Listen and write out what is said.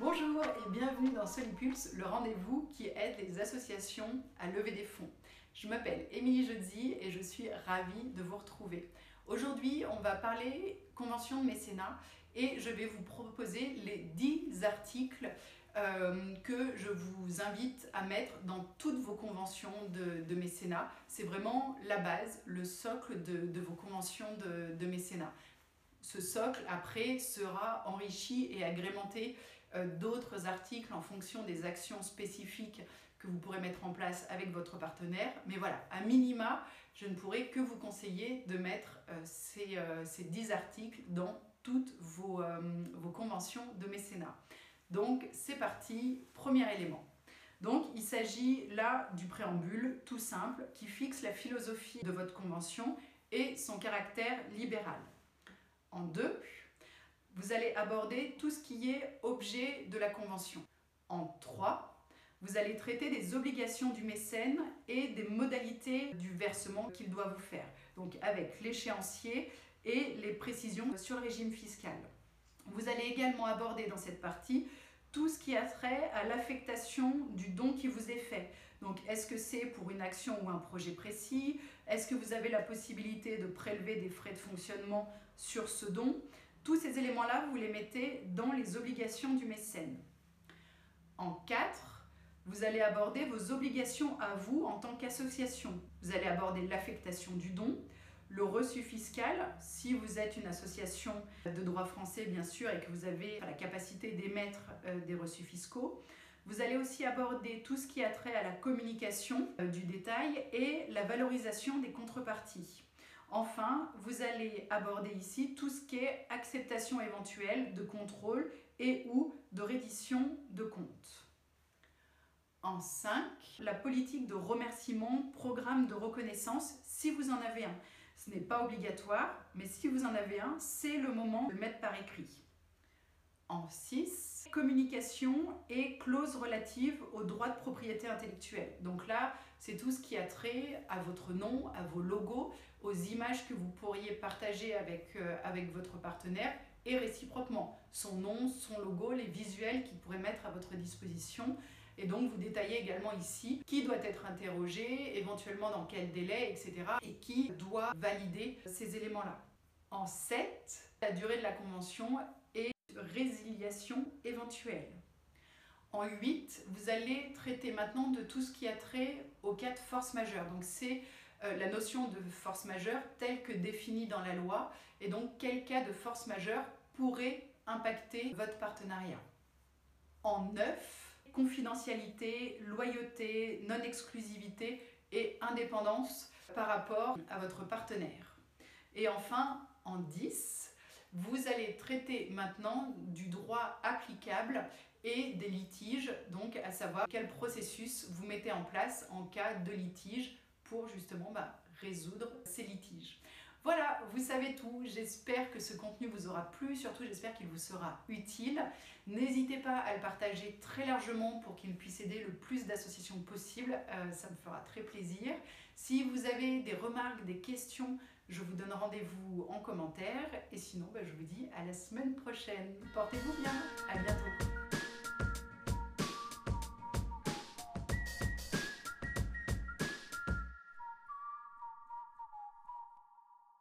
Bonjour et bienvenue dans Solipulse, le rendez-vous qui aide les associations à lever des fonds. Je m'appelle Émilie Jodzi et je suis ravie de vous retrouver. Aujourd'hui, on va parler convention de mécénat et je vais vous proposer les 10 articles euh, que je vous invite à mettre dans toutes vos conventions de, mécénat. C'est vraiment la base, le socle de, vos conventions de, mécénat. Ce socle, après, sera enrichi et agrémenté d'autres articles en fonction des actions spécifiques que vous pourrez mettre en place avec votre partenaire. Mais voilà, à minima, je ne pourrai que vous conseiller de mettre euh, ces, ces 10 articles dans toutes vos, vos conventions de mécénat. Donc c'est parti, premier élément. Donc il s'agit là du préambule tout simple qui fixe la philosophie de votre convention et son caractère libéral. En deux, vous allez aborder tout ce qui est objet de la convention. En trois, vous allez traiter des obligations du mécène et des modalités du versement qu'il doit vous faire, donc avec l'échéancier et les précisions sur le régime fiscal. Vous allez également aborder dans cette partie tout ce qui a trait à l'affectation du don qui vous est fait. Donc, est-ce que c'est pour une action ou un projet précis? Est-ce que vous avez la possibilité de prélever des frais de fonctionnement sur ce don? Tous ces éléments-là, vous les mettez dans les obligations du mécène. En 4, vous allez aborder vos obligations à vous en tant qu'association. Vous allez aborder l'affectation du don, le reçu fiscal, si vous êtes une association de droit français bien sûr et que vous avez la capacité d'émettre euh, des reçus fiscaux, vous allez aussi aborder tout ce qui a trait à la communication euh, du détail et la valorisation des contreparties. Enfin, vous allez aborder ici tout ce qui est acceptation éventuelle de contrôle et ou de reddition de comptes. En 5, la politique de remerciement, programme de reconnaissance, si vous en avez un. Ce n'est pas obligatoire, mais si vous en avez un, c'est le moment de le mettre par écrit. En 6, communication et clause relative aux droits de propriété intellectuelle. Donc là, c'est tout ce qui a trait à votre nom, à vos logos, aux images que vous pourriez partager avec, euh, avec votre partenaire et réciproquement. Son nom, son logo, les visuels qu'il pourrait mettre à votre disposition et donc vous détaillez également ici qui doit être interrogé, éventuellement dans quel délai, etc. Et qui doit valider ces éléments-là. En 7, la durée de la convention résiliation éventuelle. En 8, vous allez traiter maintenant de tout ce qui a trait au cas de force majeure. Donc c'est euh, la notion de force majeure telle que définie dans la loi et donc quel cas de force majeure pourrait impacter votre partenariat? En 9, confidentialité, loyauté, non-exclusivité et indépendance par rapport à votre partenaire. Et enfin, en 10, vous allez traiter maintenant du droit applicable et des litiges, donc à savoir quel processus vous mettez en place en cas de litige pour justement bah, résoudre ces litiges. Voilà, vous savez tout. J'espère que ce contenu vous aura plu. Surtout, j'espère qu'il vous sera utile. N'hésitez pas à le partager très largement pour qu'il puisse aider le plus d'associations possible. Euh, ça me fera très plaisir. Si vous avez des remarques, des questions, je vous donne rendez-vous en commentaire. Et sinon, bah, je vous dis à la semaine prochaine. Portez-vous bien. À bientôt.